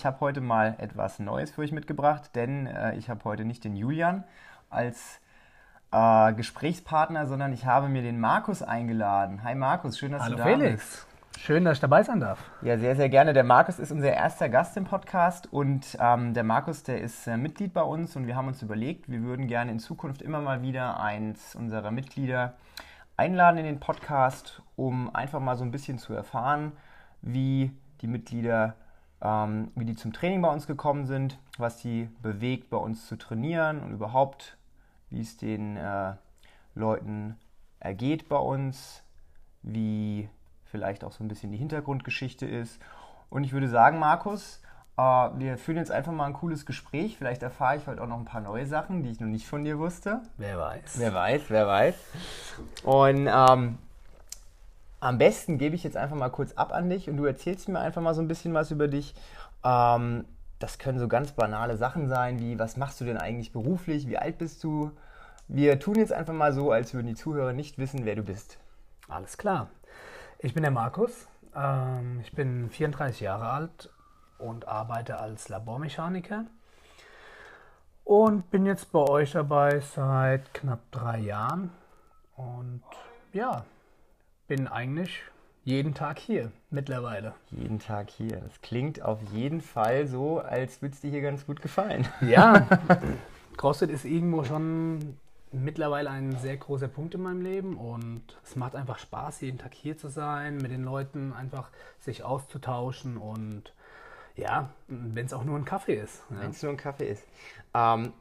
ich habe heute mal etwas Neues für euch mitgebracht, denn äh, ich habe heute nicht den Julian als äh, Gesprächspartner, sondern ich habe mir den Markus eingeladen. Hi Markus, schön, dass Hallo du da Felix. bist. Schön, dass ich dabei sein darf. Ja, sehr, sehr gerne. Der Markus ist unser erster Gast im Podcast und ähm, der Markus, der ist äh, Mitglied bei uns und wir haben uns überlegt, wir würden gerne in Zukunft immer mal wieder eins unserer Mitglieder einladen in den Podcast, um einfach mal so ein bisschen zu erfahren, wie die Mitglieder, ähm, wie die zum Training bei uns gekommen sind, was die bewegt, bei uns zu trainieren und überhaupt, wie es den äh, Leuten ergeht bei uns, wie vielleicht auch so ein bisschen die Hintergrundgeschichte ist. Und ich würde sagen, Markus, äh, wir führen jetzt einfach mal ein cooles Gespräch. Vielleicht erfahre ich heute auch noch ein paar neue Sachen, die ich noch nicht von dir wusste. Wer weiß. Wer weiß, wer weiß. Und ähm, am besten gebe ich jetzt einfach mal kurz ab an dich und du erzählst mir einfach mal so ein bisschen was über dich. Ähm, das können so ganz banale Sachen sein, wie was machst du denn eigentlich beruflich, wie alt bist du? Wir tun jetzt einfach mal so, als würden die Zuhörer nicht wissen, wer du bist. Alles klar. Ich bin der Markus. Ähm, ich bin 34 Jahre alt und arbeite als Labormechaniker. Und bin jetzt bei euch dabei seit knapp drei Jahren. Und ja, bin eigentlich jeden Tag hier mittlerweile. Jeden Tag hier. Das klingt auf jeden Fall so, als würde es dir hier ganz gut gefallen. Ja, CrossFit ist irgendwo schon mittlerweile ein sehr großer Punkt in meinem Leben und es macht einfach Spaß, jeden Tag hier zu sein, mit den Leuten einfach sich auszutauschen und ja, wenn es auch nur ein Kaffee ist. Ja. Wenn es nur ein Kaffee ist. Ähm,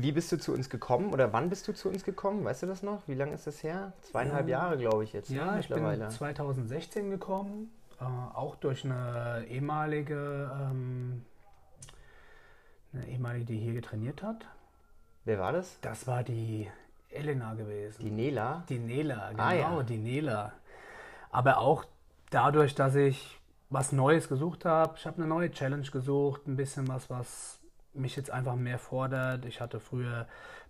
wie bist du zu uns gekommen oder wann bist du zu uns gekommen? Weißt du das noch? Wie lange ist das her? Zweieinhalb Ja. Jahre, glaube ich jetzt. ne, Ja, ich bin 2016 gekommen, äh, auch durch eine ehemalige, ähm, eine ehemalige, die hier getrainiert hat. Wer war das? Das war die Elena gewesen. Die Nela. Die Nela, genau, Ah, ja. die Nela. Aber auch dadurch, dass ich was Neues gesucht habe. Ich habe eine neue Challenge gesucht, ein bisschen was, was mich jetzt einfach mehr fordert. Ich hatte früher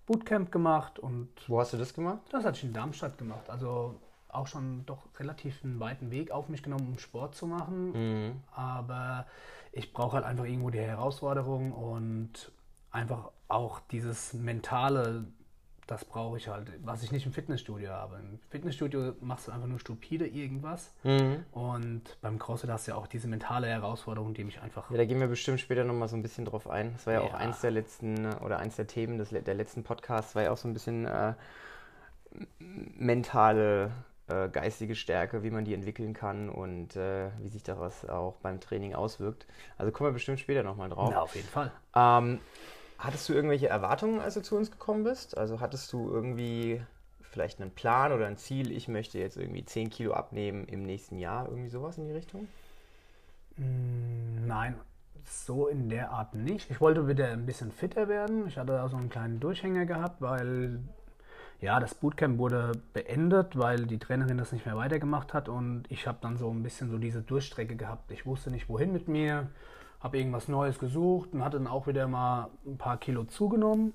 Bootcamp gemacht und Wo hast du das gemacht? das hatte ich in Darmstadt gemacht. Also auch schon doch relativ einen weiten Weg auf mich genommen, um Sport zu machen. Mhm. Aber ich brauche halt einfach irgendwo die Herausforderung und einfach auch dieses mentale, das brauche ich halt, was ich nicht im Fitnessstudio habe. Im Fitnessstudio machst du einfach nur stupide irgendwas Mhm. und beim CrossFit hast du ja auch diese mentale Herausforderung, die mich einfach Ja, da gehen wir bestimmt später nochmal so ein bisschen drauf ein. Das war ja, auch Ja. eins der letzten oder eins der Themen des, der letzten Podcasts, war ja auch so ein bisschen äh, mentale, äh, geistige Stärke, wie man die entwickeln kann und äh, wie sich daraus auch beim Training auswirkt. Also kommen wir bestimmt später nochmal drauf. ja, auf jeden Fall. Ähm, hattest du irgendwelche Erwartungen, als du zu uns gekommen bist? Also hattest du irgendwie vielleicht einen Plan oder ein Ziel, ich möchte jetzt irgendwie 10 Kilo abnehmen im nächsten Jahr, irgendwie sowas in die Richtung? Mm, Nein, so in der Art nicht. Ich wollte wieder ein bisschen fitter werden. Ich hatte da so einen kleinen Durchhänger gehabt, weil ja, das Bootcamp wurde beendet, weil die Trainerin das nicht mehr weitergemacht hat und ich habe dann so ein bisschen so diese Durchstrecke gehabt. Ich wusste nicht, wohin mit mir, habe irgendwas Neues gesucht und hatte dann auch wieder mal ein paar Kilo zugenommen.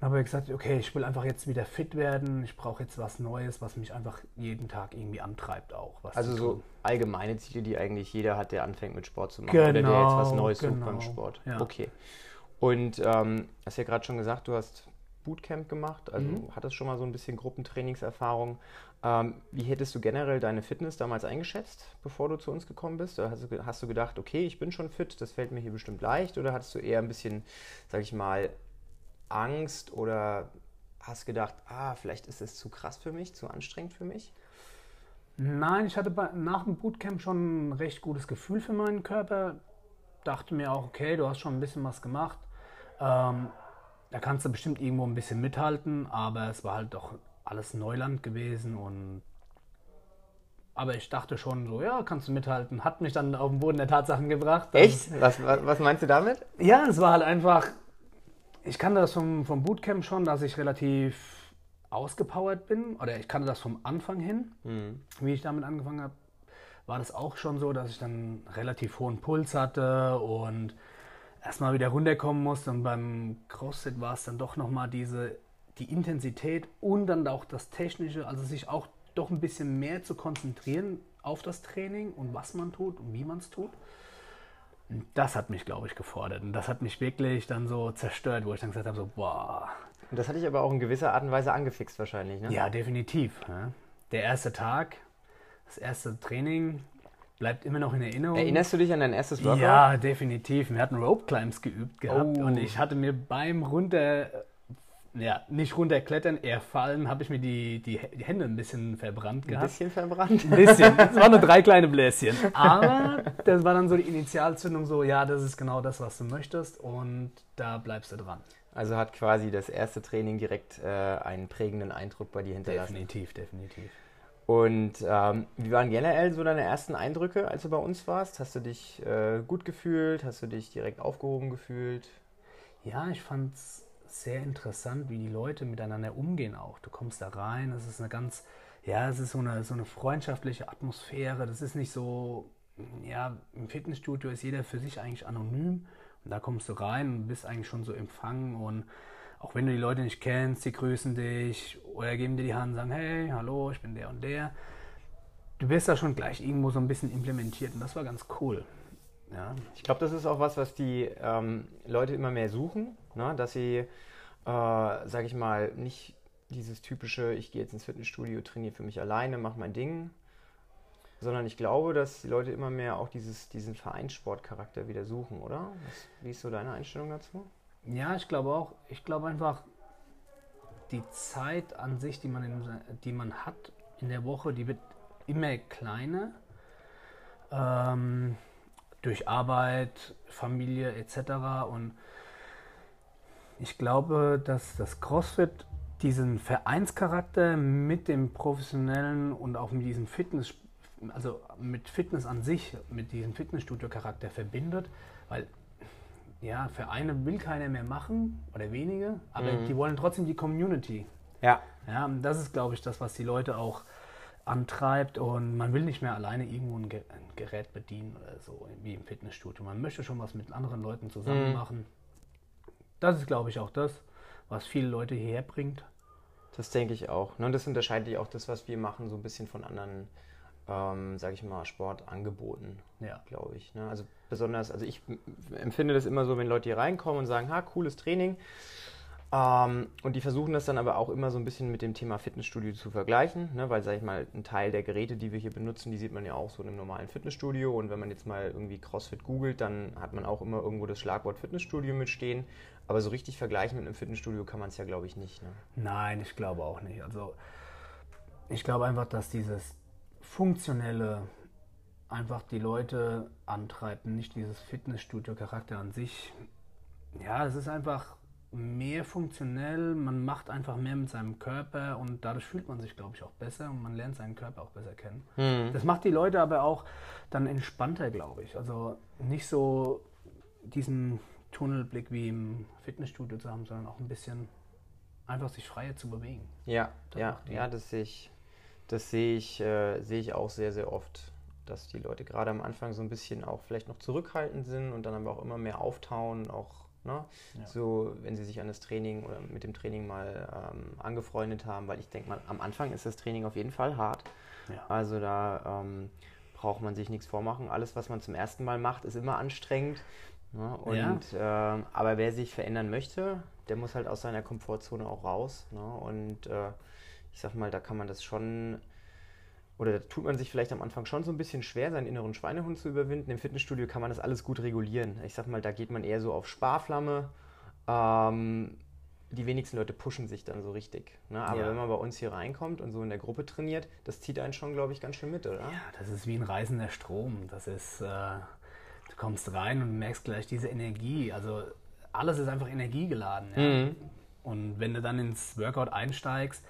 Und habe gesagt, okay, ich will einfach jetzt wieder fit werden. Ich brauche jetzt was Neues, was mich einfach jeden Tag irgendwie antreibt auch. Was Also so allgemeine Ziele, die eigentlich jeder hat, der anfängt mit Sport zu machen oder der jetzt was Genau, Neues sucht genau, beim Sport. ja. Okay. Und ähm, hast ja gerade schon gesagt, du hast Bootcamp gemacht, also Mhm. hattest schon mal so ein bisschen Gruppentrainingserfahrung. Ähm, wie hättest du generell deine Fitness damals eingeschätzt, bevor du zu uns gekommen bist? Oder hast du, hast du gedacht, okay, ich bin schon fit, das fällt mir hier bestimmt leicht? Oder hattest du eher ein bisschen, sag ich mal, Angst oder hast gedacht, ah, vielleicht ist es zu krass für mich, zu anstrengend für mich? Nein, ich hatte bei, nach dem Bootcamp schon ein recht gutes Gefühl für meinen Körper. Dachte mir auch, okay, du hast schon ein bisschen was gemacht. Ähm, da kannst du bestimmt irgendwo ein bisschen mithalten, aber es war halt doch alles Neuland gewesen und aber ich dachte schon so, ja, kannst du mithalten. Hat mich dann auf den Boden der Tatsachen gebracht. Echt? Was, was, was meinst du damit? Ja, es war halt einfach, ich kannte das vom, vom Bootcamp schon, dass ich relativ ausgepowert bin. Oder ich kannte das vom Anfang hin, wie ich damit angefangen habe. War das auch schon so, dass ich dann relativ hohen Puls hatte und erstmal wieder runterkommen musste. Und beim CrossFit war es dann doch nochmal diese, die Intensität und dann auch das Technische, also sich auch doch ein bisschen mehr zu konzentrieren auf das Training und was man tut und wie man es tut. Das hat mich, glaube ich, gefordert. Und das hat mich wirklich dann so zerstört, wo ich dann gesagt habe, so, boah. Und das hatte ich aber auch in gewisser Art und Weise angefixt wahrscheinlich, ne? Ja, definitiv. Der erste Tag, das erste Training bleibt immer noch in Erinnerung. Erinnerst du dich an dein erstes Workout? Ja, definitiv. Wir hatten Rope Climbs geübt gehabt Oh. und ich hatte mir beim runter, ja, nicht runterklettern, eher fallen, habe ich mir die, die, die Hände ein bisschen verbrannt Ein gehabt. bisschen verbrannt. Ein bisschen. Es waren nur drei kleine Bläschen. Aber das war dann so die Initialzündung, so, ja, das ist genau das, was du möchtest und da bleibst du dran. Also hat quasi das erste Training direkt äh, einen prägenden Eindruck bei dir hinterlassen. Definitiv, definitiv. Und ähm, wie waren generell so deine ersten Eindrücke, als du bei uns warst? Hast du dich äh, gut gefühlt? Hast du dich direkt aufgehoben gefühlt? Ja, ich fand es sehr interessant, wie die Leute miteinander umgehen auch. Du kommst da rein, es ist eine ganz, ja, es ist so eine, so eine freundschaftliche Atmosphäre. Das ist nicht so, ja, im Fitnessstudio ist jeder für sich eigentlich anonym. Und da kommst du rein und bist eigentlich schon so empfangen und auch wenn du die Leute nicht kennst, die grüßen dich oder geben dir die Hand und sagen, hey, hallo, ich bin der und der. Du wirst da schon gleich irgendwo so ein bisschen implementiert und das war ganz cool. Ja, Ich glaube, das ist auch was, was die ähm, Leute immer mehr suchen, ne? dass sie, äh, sage ich mal, nicht dieses typische, ich gehe jetzt ins Fitnessstudio, trainiere für mich alleine, mache mein Ding, sondern ich glaube, dass die Leute immer mehr auch dieses, diesen Vereinssportcharakter wieder suchen, oder? Was, wie ist so deine Einstellung dazu? Ja, ich glaube auch. Ich glaube einfach, die Zeit an sich, die man, in, die man hat in der Woche, die wird immer kleiner. Ähm, durch Arbeit, Familie etc. Und ich glaube, dass das CrossFit diesen Vereinscharakter mit dem professionellen und auch mit diesem Fitness, also mit Fitness an sich, mit diesem Fitnessstudio-Charakter verbindet, weil ja, Vereine will keiner mehr machen oder wenige, aber Mhm. die wollen trotzdem die Community. Ja, Ja, und das ist, glaube ich, das, was die Leute auch antreibt und man will nicht mehr alleine irgendwo ein, Ge ein Gerät bedienen oder so, wie im Fitnessstudio. Man möchte schon was mit anderen Leuten zusammen Mhm. machen. Das ist, glaube ich, auch das, was viele Leute hierher bringt. das denke ich auch. Ne? Und das unterscheidet ja auch das, was wir machen, so ein bisschen von anderen, ähm, sage ich mal, Sportangeboten. Ja. glaube ich. Ne? Also besonders, also ich empfinde das immer so, wenn Leute hier reinkommen und sagen, ha, cooles Training. Ähm, und die versuchen das dann aber auch immer so ein bisschen mit dem Thema Fitnessstudio zu vergleichen, ne? weil, sag ich mal, ein Teil der Geräte, die wir hier benutzen, die sieht man ja auch so in einem normalen Fitnessstudio. Und wenn man jetzt mal irgendwie CrossFit googelt, dann hat man auch immer irgendwo das Schlagwort Fitnessstudio mitstehen. Aber so richtig vergleichen mit einem Fitnessstudio kann man es ja, glaube ich, nicht. Ne? Nein, ich glaube auch nicht. Also ich glaube einfach, dass dieses funktionelle einfach die Leute antreibt, nicht dieses Fitnessstudio-Charakter an sich. Ja, es ist einfach mehr funktionell, man macht einfach mehr mit seinem Körper und dadurch fühlt man sich, glaube ich, auch besser und man lernt seinen Körper auch besser kennen. Das macht die Leute aber auch dann entspannter, glaube ich. Also nicht so diesen Tunnelblick wie im Fitnessstudio zu haben, sondern auch ein bisschen einfach sich freier zu bewegen. Ja, Das ja, ja, das sehe ich, das sehe ich, äh, sehe ich auch sehr, sehr oft, dass die Leute gerade am Anfang so ein bisschen auch vielleicht noch zurückhaltend sind und dann aber auch immer mehr auftauen, auch ne, Ja. so, wenn sie sich an das Training oder mit dem Training mal ähm, angefreundet haben, weil ich denke mal, am Anfang ist das Training auf jeden Fall hart. Ja. Also da ähm, braucht man sich nichts vormachen. Alles, was man zum ersten Mal macht, ist immer anstrengend. Ne? Und, ähm, aber wer sich verändern möchte, der muss halt aus seiner Komfortzone auch raus. Ne? Und äh, ich sag mal, da kann man das schon, oder tut man sich vielleicht am Anfang schon so ein bisschen schwer, seinen inneren Schweinehund zu überwinden. Im Fitnessstudio kann man das alles gut regulieren. Ich sag mal, da geht man eher so auf Sparflamme. Ähm, die wenigsten Leute pushen sich dann so richtig. Ne? Aber Ja. wenn man bei uns hier reinkommt und so in der Gruppe trainiert, das zieht einen schon, glaube ich, ganz schön mit, oder? Ja, das ist wie ein reißender Strom. Das ist, äh, du kommst rein und merkst gleich diese Energie. Also alles ist einfach energiegeladen. Ja? Mhm. Und wenn du dann ins Workout einsteigst,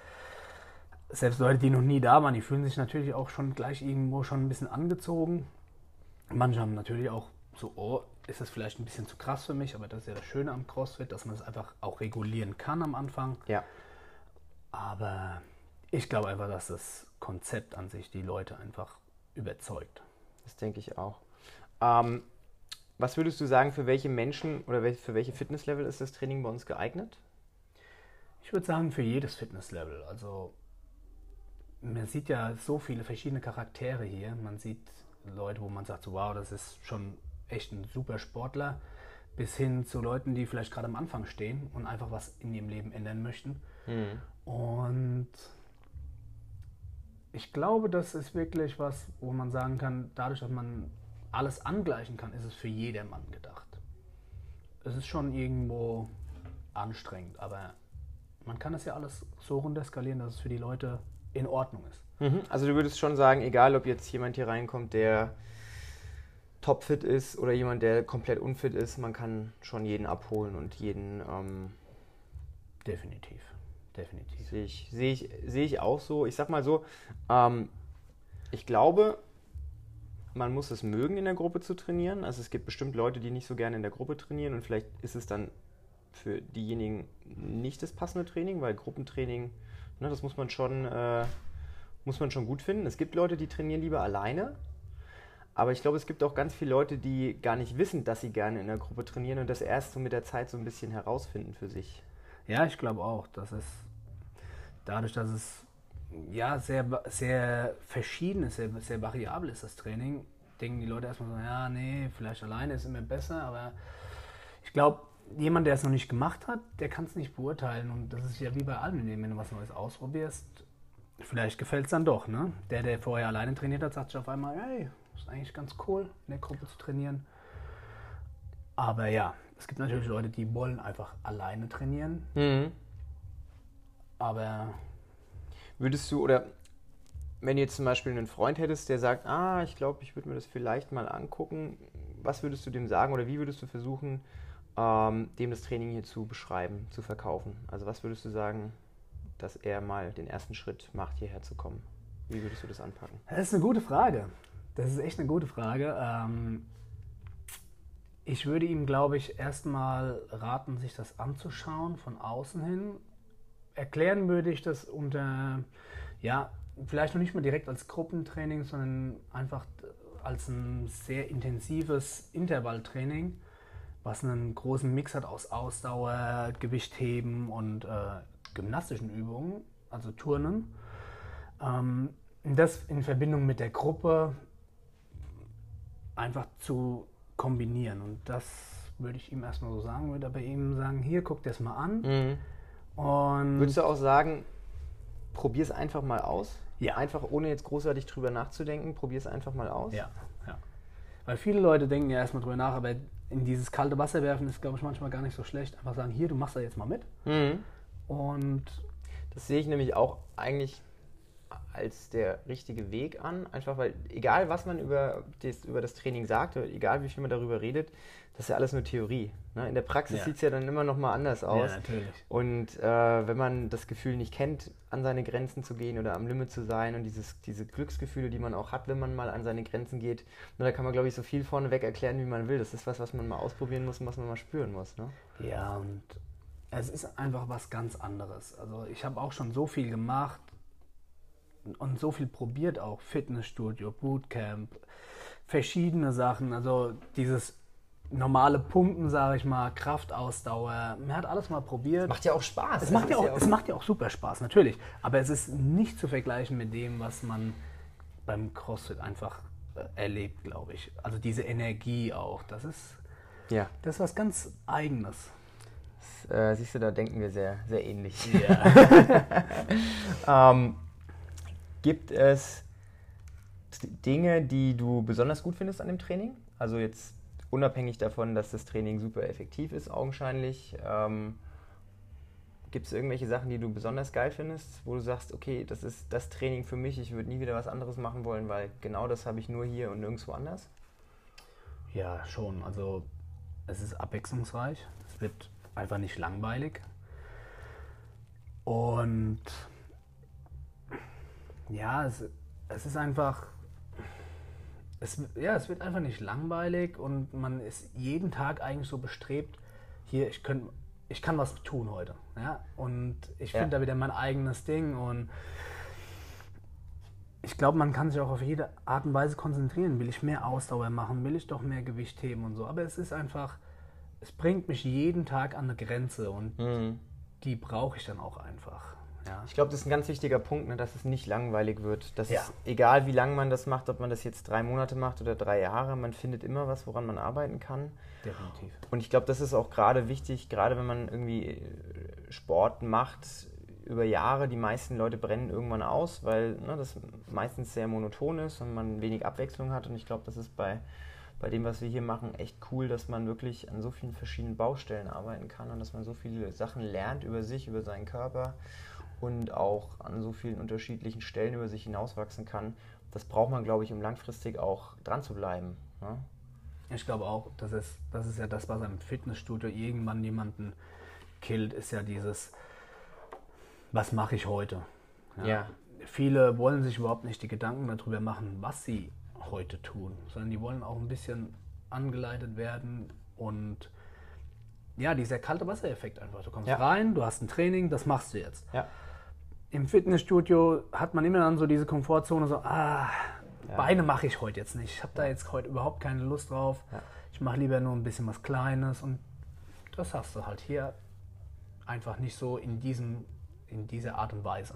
selbst Leute, die noch nie da waren, die fühlen sich natürlich auch schon gleich irgendwo schon ein bisschen angezogen. Manche haben natürlich auch so, oh, ist das vielleicht ein bisschen zu krass für mich, aber das ist ja das Schöne am CrossFit, dass man es einfach auch regulieren kann am Anfang. Ja. Aber ich glaube einfach, dass das Konzept an sich die Leute einfach überzeugt. Das denke ich auch. Ähm, was würdest du sagen, für welche Menschen oder für welche Fitnesslevel ist das Training bei uns geeignet? Ich würde sagen, für jedes Fitnesslevel. Also man sieht ja so viele verschiedene Charaktere hier. Man sieht Leute, wo man sagt, so, wow, das ist schon echt ein super Sportler bis hin zu Leuten, die vielleicht gerade am Anfang stehen und einfach was in ihrem Leben ändern möchten. Mhm. Und ich glaube, das ist wirklich was, wo man sagen kann, dadurch, dass man alles angleichen kann, ist es für jedermann gedacht. Es ist schon irgendwo anstrengend, aber man kann es ja alles so runterskalieren, dass es für die Leute in Ordnung ist. Mhm. Also du würdest schon sagen, egal ob jetzt jemand hier reinkommt, der topfit ist oder jemand, der komplett unfit ist, man kann schon jeden abholen und jeden... Ähm, definitiv, definitiv. Sehe ich, sehe ich, sehe ich auch so. Ich sag mal so, ähm, ich glaube, man muss es mögen, in der Gruppe zu trainieren. Also es gibt bestimmt Leute, die nicht so gerne in der Gruppe trainieren und vielleicht ist es dann für diejenigen nicht das passende Training, weil Gruppentraining, ne, das muss man schon, äh, muss man schon gut finden. Es gibt Leute, die trainieren lieber alleine, aber ich glaube, es gibt auch ganz viele Leute, die gar nicht wissen, dass sie gerne in der Gruppe trainieren und das erst so mit der Zeit so ein bisschen herausfinden für sich. Ja, ich glaube auch, dass es dadurch, dass es ja sehr, sehr verschieden ist, sehr, sehr variabel ist, das Training, denken die Leute erstmal so, ja, nee, vielleicht alleine ist immer besser, aber ich glaube, jemand, der es noch nicht gemacht hat, der kann es nicht beurteilen. Und das ist ja wie bei allem, wenn du was Neues ausprobierst, vielleicht gefällt es dann doch. Ne? Der, der vorher alleine trainiert hat, sagt sich auf einmal, hey, ist eigentlich ganz cool, in der Gruppe zu trainieren. Aber ja, es gibt natürlich Leute, die wollen einfach alleine trainieren. Mhm. Aber Würdest du, oder wenn du jetzt zum Beispiel einen Freund hättest, der sagt, ah, ich glaube, ich würde mir das vielleicht mal angucken, was würdest du dem sagen oder wie würdest du versuchen, ähm, dem das Training hier zu beschreiben, zu verkaufen? Also was würdest du sagen, dass er mal den ersten Schritt macht, hierher zu kommen? Wie würdest du das anpacken? Das ist eine gute Frage. Das ist echt eine gute Frage. Ähm, ich würde ihm, glaube ich, erstmal raten, sich das anzuschauen von außen hin. Erklären würde ich das unter, ja, vielleicht noch nicht mal direkt als Gruppentraining, sondern einfach als ein sehr intensives Intervalltraining was einen großen Mix hat aus Ausdauer, Gewichtheben und äh, gymnastischen Übungen, also Turnen. Ähm, das in Verbindung mit der Gruppe einfach zu kombinieren. Und das würde ich ihm erstmal so sagen, würde aber ihm sagen, hier, guck dir das mal an. Mhm. Und Würdest du auch sagen, probier es einfach mal aus? Ja. Einfach ohne jetzt großartig drüber nachzudenken, probier es einfach mal aus? ja, ja. Weil viele Leute denken ja erstmal drüber nach, aber in dieses kalte Wasser werfen ist, glaube ich, manchmal gar nicht so schlecht. Einfach sagen, hier, du machst da jetzt mal mit. Mhm. Und Das sehe ich nämlich auch eigentlich als der richtige Weg an. Einfach weil, egal was man über das, über das Training sagt, oder egal wie viel man darüber redet, das ist ja alles nur Theorie. Ne? In der Praxis Ja. sieht es ja dann immer noch mal anders aus. ja, natürlich. Und äh, wenn man das Gefühl nicht kennt, an seine Grenzen zu gehen oder am Limit zu sein und dieses, diese Glücksgefühle, die man auch hat, wenn man mal an seine Grenzen geht, na, da kann man, glaube ich, so viel vorneweg erklären, wie man will. Das ist was, was man mal ausprobieren muss und was man mal spüren muss. Ne? Ja, und es ist einfach was ganz anderes. Also ich habe auch schon so viel gemacht und so viel probiert auch. Fitnessstudio, Bootcamp, verschiedene Sachen. Also dieses normale Pumpen, sage ich mal, Kraftausdauer. Man hat alles mal probiert. Macht ja auch Spaß. Es macht, ja ist auch, es macht ja auch super Spaß, natürlich. Aber es ist nicht zu vergleichen mit dem, was man beim CrossFit einfach äh, erlebt, glaube ich. Also diese Energie auch. Das ist, ja. das ist was ganz Eigenes. Das, äh, siehst du, da denken wir sehr, sehr ähnlich. Ja. Ähm, gibt es Dinge, die du besonders gut findest an dem Training? Also jetzt unabhängig davon, dass das Training super effektiv ist, augenscheinlich. Ähm, gibt es irgendwelche Sachen, die du besonders geil findest, wo du sagst, okay, das ist das Training für mich, ich würde nie wieder was anderes machen wollen, weil genau das habe ich nur hier und nirgendwo anders? Ja, schon. Also es ist abwechslungsreich. Es wird einfach nicht langweilig. Und ja, es, es ist einfach. Es, ja, es wird einfach nicht langweilig und man ist jeden Tag eigentlich so bestrebt, hier, ich, könnt, ich kann was tun heute. Ja? Und ich Ja. finde da wieder mein eigenes Ding und ich glaube, man kann sich auch auf jede Art und Weise konzentrieren. Will ich mehr Ausdauer machen? Will ich doch mehr Gewicht heben und so? Aber es ist einfach, es bringt mich jeden Tag an eine Grenze und die brauche ich dann auch einfach. Ja. Ich glaube, das ist ein ganz wichtiger Punkt, ne, dass es nicht langweilig wird. Dass ja. es, egal wie lange man das macht, ob man das jetzt drei Monate macht oder drei Jahre, man findet immer was, woran man arbeiten kann. Definitiv. Und ich glaube, das ist auch gerade wichtig, gerade wenn man irgendwie äh, Sport macht über Jahre. Die meisten Leute brennen irgendwann aus, weil ne, das meistens sehr monoton ist und man wenig Abwechslung hat. Und ich glaube, das ist bei bei dem, was wir hier machen, echt cool, dass man wirklich an so vielen verschiedenen Baustellen arbeiten kann und dass man so viele Sachen lernt über sich, über seinen Körper und auch an so vielen unterschiedlichen Stellen über sich hinauswachsen kann. Das braucht man, glaube ich, um langfristig auch dran zu bleiben. Ne? Ich glaube auch, das ist, das ist ja das, was einem Fitnessstudio irgendwann jemanden killt, ist ja dieses, was mache ich heute? Ja. ja. Viele wollen sich überhaupt nicht die Gedanken darüber machen, was sie heute tun, sondern die wollen auch ein bisschen angeleitet werden und ja, dieser kalte Wassereffekt einfach. Du kommst ja. rein, du hast ein Training, das machst du jetzt. Ja. Im Fitnessstudio hat man immer dann so diese Komfortzone, so, ah, ja. Beine mache ich heute jetzt nicht. Ich habe da jetzt heute überhaupt keine Lust drauf. Ich mache lieber nur ein bisschen was Kleines und das hast du halt hier einfach nicht so in, diesem, in dieser Art und Weise.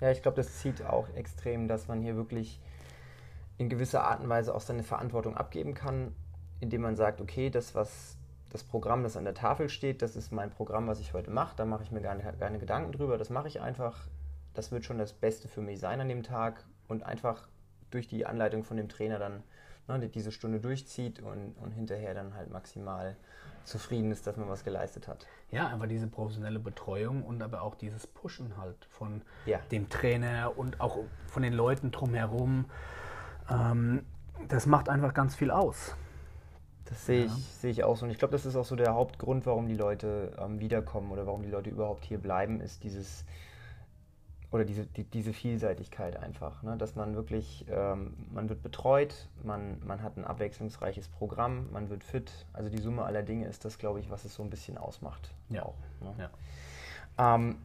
Ja, ich glaube, das zieht auch extrem, dass man hier wirklich in gewisser Art und Weise auch seine Verantwortung abgeben kann, indem man sagt, okay, das, was das Programm, das an der Tafel steht, das ist mein Programm, was ich heute mache, da mache ich mir keine, keine Gedanken drüber, das mache ich einfach, das wird schon das Beste für mich sein an dem Tag und einfach durch die Anleitung von dem Trainer dann ne, diese Stunde durchzieht und, und hinterher dann halt maximal zufrieden ist, dass man was geleistet hat. Ja, einfach diese professionelle Betreuung und aber auch dieses Pushen halt von ja. dem Trainer und auch von den Leuten drumherum. Ähm, das macht einfach ganz viel aus. Das sehe ich, sehe ich auch so. Und ich glaube, das ist auch so der Hauptgrund, warum die Leute ähm, wiederkommen oder warum die Leute überhaupt hier bleiben, ist dieses oder diese, die, diese Vielseitigkeit einfach, ne? dass man wirklich, ähm, man wird betreut, man, man hat ein abwechslungsreiches Programm, man wird fit. Also die Summe aller Dinge ist das, glaube ich, was es so ein bisschen ausmacht. Ja. Auch, ne? ja. Ähm,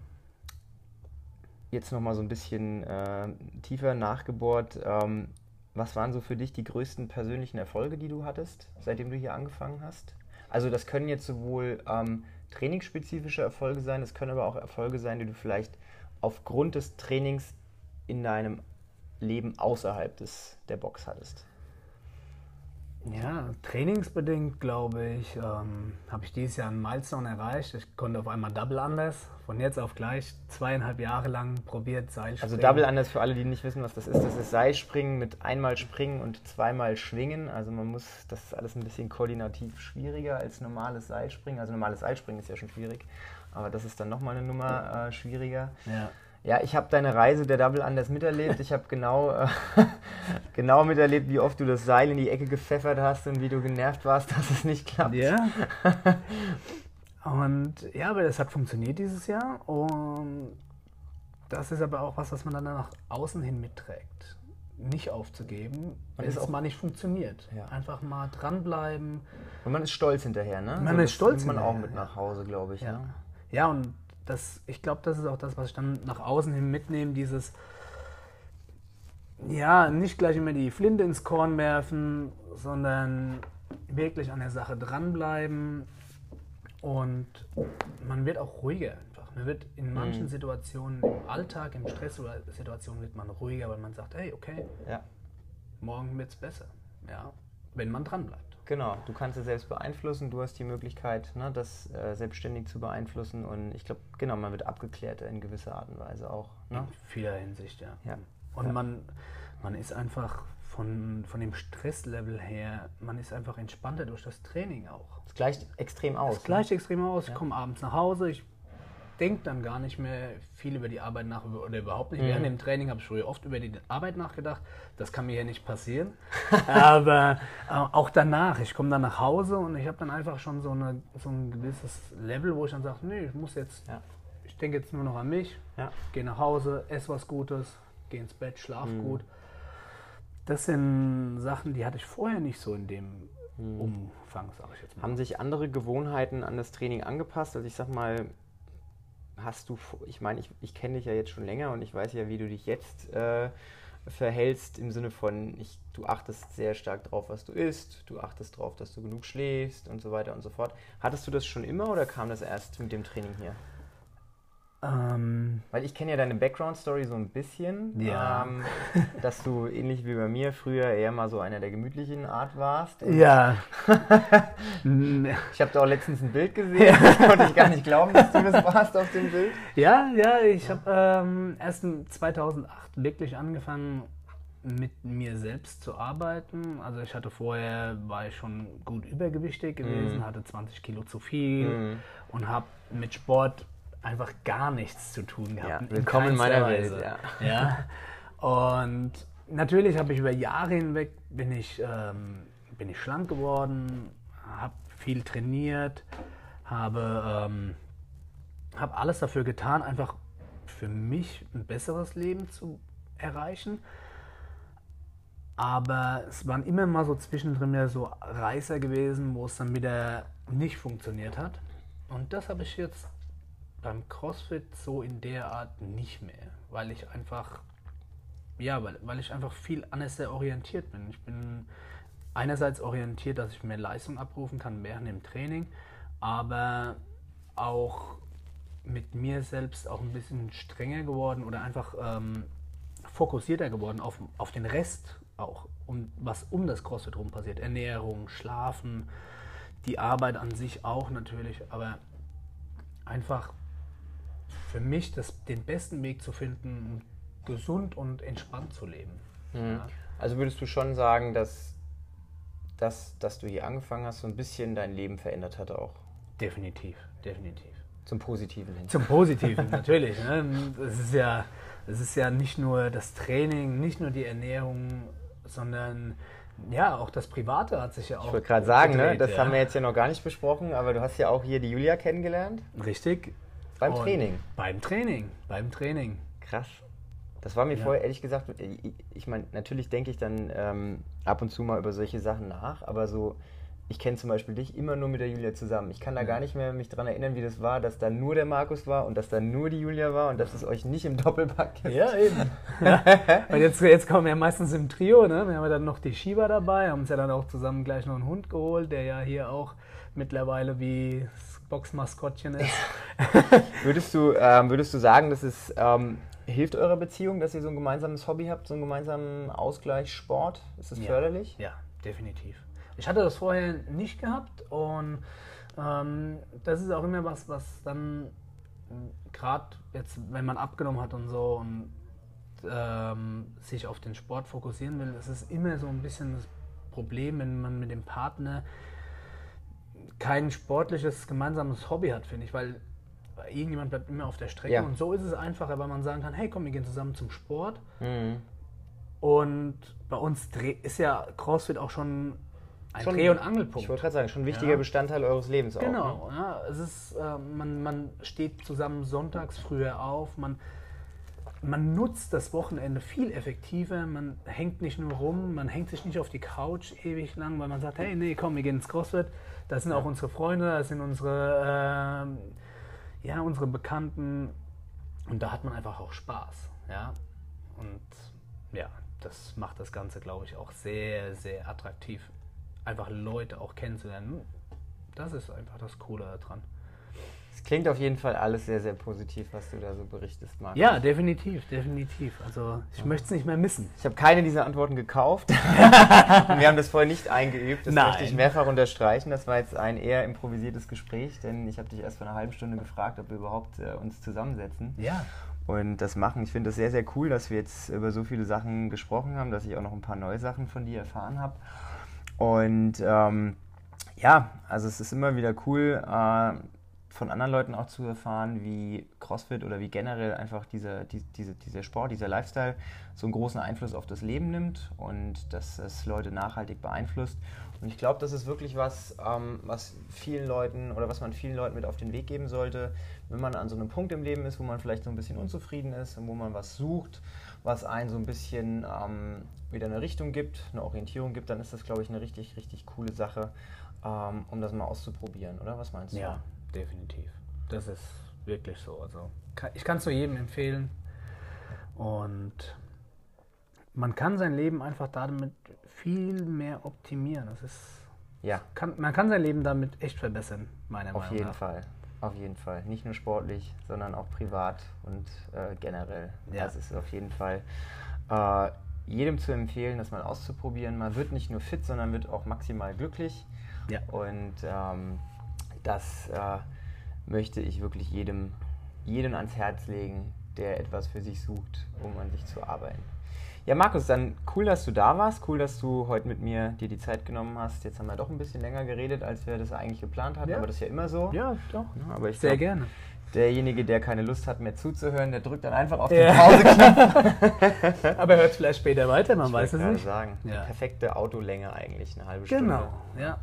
jetzt nochmal so ein bisschen äh, tiefer nachgebohrt. Ähm, was waren so für dich die größten persönlichen Erfolge, die du hattest, seitdem du hier angefangen hast? Also das können jetzt sowohl ähm, trainingsspezifische Erfolge sein, es können aber auch Erfolge sein, die du vielleicht aufgrund des Trainings in deinem Leben außerhalb des, der Box hattest. Ja, trainingsbedingt, glaube ich, ähm, habe ich dieses Jahr einen Milestone erreicht. Ich konnte auf einmal Double Anders. Von jetzt auf gleich zweieinhalb Jahre lang probiert Seilspringen. Also Double Anders für alle, die nicht wissen, was das ist. Das ist Seilspringen mit einmal Springen und zweimal Schwingen. Also man muss, das ist alles ein bisschen koordinativ schwieriger als normales Seilspringen. Also normales Seilspringen ist ja schon schwierig, aber das ist dann nochmal eine Nummer äh, schwieriger. Ja. Ja, ich habe deine Reise der Double Anders miterlebt. Ich habe genau, äh, genau miterlebt, wie oft du das Seil in die Ecke gepfeffert hast und wie du genervt warst, dass es nicht klappt. Ja. und ja, aber das hat funktioniert dieses Jahr. Und das ist aber auch was, was man dann nach außen hin mitträgt. Nicht aufzugeben, wenn es mal nicht funktioniert. Ja. Einfach mal dranbleiben. Und man ist stolz hinterher, ne? Man so, ist stolz nimmt man auch mit nach Hause, glaube ich. Ja, ne? ja und das, ich glaube, das ist auch das, was ich dann nach außen hin mitnehme, dieses, ja, nicht gleich immer die Flinte ins Korn werfen, sondern wirklich an der Sache dranbleiben und man wird auch ruhiger einfach. Man wird in manchen mhm. Situationen im Alltag, im Stresssituationen wird man ruhiger, weil man sagt, hey, okay, ja. morgen wird es besser. Ja, wenn man dranbleibt. Genau, du kannst es selbst beeinflussen, du hast die Möglichkeit, ne, das äh, selbstständig zu beeinflussen und ich glaube, genau, man wird abgeklärt in gewisser Art und Weise auch. Ne? In vieler Hinsicht, ja. ja. Und ja. Man, man ist einfach von, von dem Stresslevel her, man ist einfach entspannter durch das Training auch. Es gleicht extrem aus. Es gleicht ne? extrem aus. Ich komme abends nach Hause, ich denke dann gar nicht mehr viel über die Arbeit nach oder überhaupt nicht. Mhm. Während dem Training habe ich früher oft über die Arbeit nachgedacht. Das kann mir ja nicht passieren. Aber äh, auch danach, ich komme dann nach Hause und ich habe dann einfach schon so, eine, so ein gewisses Level, wo ich dann sage, nee, ich muss jetzt, ja. ich denke jetzt nur noch an mich, ja. gehe nach Hause, esse was Gutes, gehe ins Bett, schlaf mhm. gut. Das sind Sachen, die hatte ich vorher nicht so in dem mhm. Umfang, sage ich jetzt mal. Haben sich andere Gewohnheiten an das Training angepasst? Also ich sag mal, hast du, ich meine, ich, ich kenne dich ja jetzt schon länger und ich weiß ja, wie du dich jetzt äh, verhältst im Sinne von, ich, du achtest sehr stark darauf, was du isst, du achtest darauf, dass du genug schläfst und so weiter und so fort. Hattest du das schon immer oder kam das erst mit dem Training hier? Ähm, Weil ich kenne ja deine Background-Story so ein bisschen. Ja. Ähm, dass du ähnlich wie bei mir früher eher mal so einer der gemütlichen Art warst. Ja. ich habe da auch letztens ein Bild gesehen. Das konnte ich gar nicht glauben, dass du das warst auf dem Bild. Ja, ja, ich habe ähm, erst 2008 wirklich angefangen, mit mir selbst zu arbeiten. Also ich hatte vorher, war ich schon gut übergewichtig gewesen, mm. hatte 20 Kilo zu viel mm. und habe mit Sport einfach gar nichts zu tun gehabt. Ja, willkommen in, in meiner Welt. Ja. ja. Und natürlich habe ich über Jahre hinweg bin ich, ähm, bin ich schlank geworden, habe viel trainiert, habe, ähm, habe alles dafür getan, einfach für mich ein besseres Leben zu erreichen. Aber es waren immer mal so zwischendrin mehr so Reißer gewesen, wo es dann wieder nicht funktioniert hat. Und das habe ich jetzt beim CrossFit so in der Art nicht mehr, weil ich einfach, ja, weil, weil ich einfach viel anders sehr orientiert bin. Ich bin einerseits orientiert, dass ich mehr Leistung abrufen kann während dem Training, aber auch mit mir selbst auch ein bisschen strenger geworden oder einfach ähm, fokussierter geworden auf, auf den Rest auch, um, was um das CrossFit rum passiert. Ernährung, Schlafen, die Arbeit an sich auch natürlich, aber einfach für mich das, den besten Weg zu finden, gesund und entspannt zu leben. Mhm. Ja. Also würdest du schon sagen, dass das, dass du hier angefangen hast, so ein bisschen dein Leben verändert hat auch? Definitiv, definitiv. Zum Positiven hin. Zum Positiven, natürlich. Ne? Es ist ja, es ist ja nicht nur das Training, nicht nur die Ernährung, sondern ja, auch das Private hat sich ja auch. Ich wollte gerade sagen, ne, gedreht, ne, das ja. haben wir jetzt ja noch gar nicht besprochen, aber du hast ja auch hier die Julia kennengelernt. Richtig. Beim Und Training. Beim Training, beim Training. Krass. Das war mir ja. vorher ehrlich gesagt, ich, ich meine, natürlich denke ich dann ähm, ab und zu mal über solche Sachen nach, aber so, ich kenne zum Beispiel dich immer nur mit der Julia zusammen. Ich kann da gar nicht mehr mich daran erinnern, wie das war, dass da nur der Markus war und dass da nur die Julia war und dass es euch nicht im Doppelpack gibt. Ja, eben. ja. Und jetzt, jetzt kommen wir ja meistens im Trio, ne? Wir haben ja dann noch die Shiba dabei, haben uns ja dann auch zusammen gleich noch einen Hund geholt, der ja hier auch mittlerweile wie Boxmaskottchen ist. würdest, du, ähm, würdest du sagen, dass es ähm, hilft eurer Beziehung, dass ihr so ein gemeinsames Hobby habt, so einen gemeinsamen Ausgleichssport? Ist das ja. förderlich? Ja, definitiv. Ich hatte das vorher nicht gehabt und ähm, das ist auch immer was, was dann gerade jetzt, wenn man abgenommen hat und so und ähm, sich auf den Sport fokussieren will, ist es immer so ein bisschen das Problem, wenn man mit dem Partner kein sportliches gemeinsames Hobby hat, finde ich, weil irgendjemand bleibt immer auf der Strecke ja. und so ist es einfacher, weil man sagen kann, hey komm, wir gehen zusammen zum Sport mhm. und bei uns ist ja CrossFit auch schon ein schon, Dreh- und Angelpunkt. Ich wollte gerade sagen, schon ein wichtiger ja. Bestandteil eures Lebens genau, auch. Genau, ne? ja, es ist, äh, man, man steht zusammen sonntags früher auf, man, man nutzt das Wochenende viel effektiver, man hängt nicht nur rum, man hängt sich nicht auf die Couch ewig lang, weil man sagt, hey, nee, komm, wir gehen ins CrossFit, das sind auch unsere Freunde, das sind unsere, äh, ja, unsere Bekannten und da hat man einfach auch Spaß, ja, und ja, das macht das Ganze, glaube ich, auch sehr, sehr attraktiv, einfach Leute auch kennenzulernen. Das ist einfach das Coole daran. Es klingt auf jeden Fall alles sehr, sehr positiv, was du da so berichtest, Marc. Ja, definitiv, definitiv. Also ich ja. möchte es nicht mehr missen. Ich habe keine dieser Antworten gekauft. Und wir haben das vorher nicht eingeübt. Das Nein. möchte ich mehrfach unterstreichen. Das war jetzt ein eher improvisiertes Gespräch, denn ich habe dich erst vor einer halben Stunde gefragt, ob wir überhaupt äh, uns zusammensetzen. Ja. Und das machen. Ich finde das sehr, sehr cool, dass wir jetzt über so viele Sachen gesprochen haben, dass ich auch noch ein paar neue Sachen von dir erfahren habe. Und ähm, ja, also es ist immer wieder cool, äh, von anderen Leuten auch zu erfahren, wie CrossFit oder wie generell einfach dieser, die, diese, dieser Sport, dieser Lifestyle so einen großen Einfluss auf das Leben nimmt und dass es Leute nachhaltig beeinflusst. Und ich glaube, das ist wirklich was, ähm, was vielen Leuten oder was man vielen Leuten mit auf den Weg geben sollte, wenn man an so einem Punkt im Leben ist, wo man vielleicht so ein bisschen unzufrieden ist und wo man was sucht, was einen so ein bisschen ähm, wieder eine Richtung gibt, eine Orientierung gibt, dann ist das, glaube ich, eine richtig, richtig coole Sache, ähm, um das mal auszuprobieren, oder? Was meinst du? Ja, definitiv. Das ist wirklich so. Also ich kann es nur jedem empfehlen. Und man kann sein Leben einfach damit viel mehr optimieren. Das ist, ja. Kann, man kann sein Leben damit echt verbessern, meiner Auf Meinung nach. Auf jeden Fall. Auf jeden Fall. Nicht nur sportlich, sondern auch privat und äh, generell. Ja. Das ist auf jeden Fall äh, jedem zu empfehlen, das mal auszuprobieren. Man wird nicht nur fit, sondern wird auch maximal glücklich. Ja. Und ähm, das äh, möchte ich wirklich jedem, jedem ans Herz legen, der etwas für sich sucht, um an sich zu arbeiten. Ja, Markus, dann cool, dass du da warst. Cool, dass du heute mit mir dir die Zeit genommen hast. Jetzt haben wir doch ein bisschen länger geredet, als wir das eigentlich geplant hatten, ja. aber das ist ja immer so. Ja, doch. Ja, aber ich Sehr glaub, gerne. Derjenige, der keine Lust hat mehr zuzuhören, der drückt dann einfach auf den Pause-Knopf. aber hört vielleicht später weiter, man ich weiß es nicht. sagen. Ja. perfekte Autolänge eigentlich, eine halbe Stunde. Genau, ja.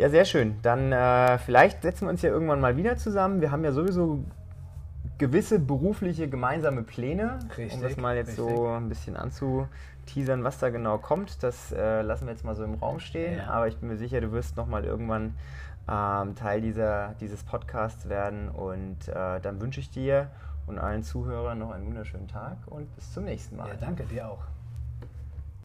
Ja, sehr schön. Dann äh, vielleicht setzen wir uns ja irgendwann mal wieder zusammen. Wir haben ja sowieso gewisse berufliche gemeinsame Pläne, richtig, um das mal jetzt richtig. so ein bisschen anzuteasern, was da genau kommt. Das äh, lassen wir jetzt mal so im Raum stehen. Ja. Aber ich bin mir sicher, du wirst noch mal irgendwann ähm, Teil dieser, dieses Podcasts werden. Und äh, dann wünsche ich dir und allen Zuhörern noch einen wunderschönen Tag und bis zum nächsten Mal. Ja, danke dir auch.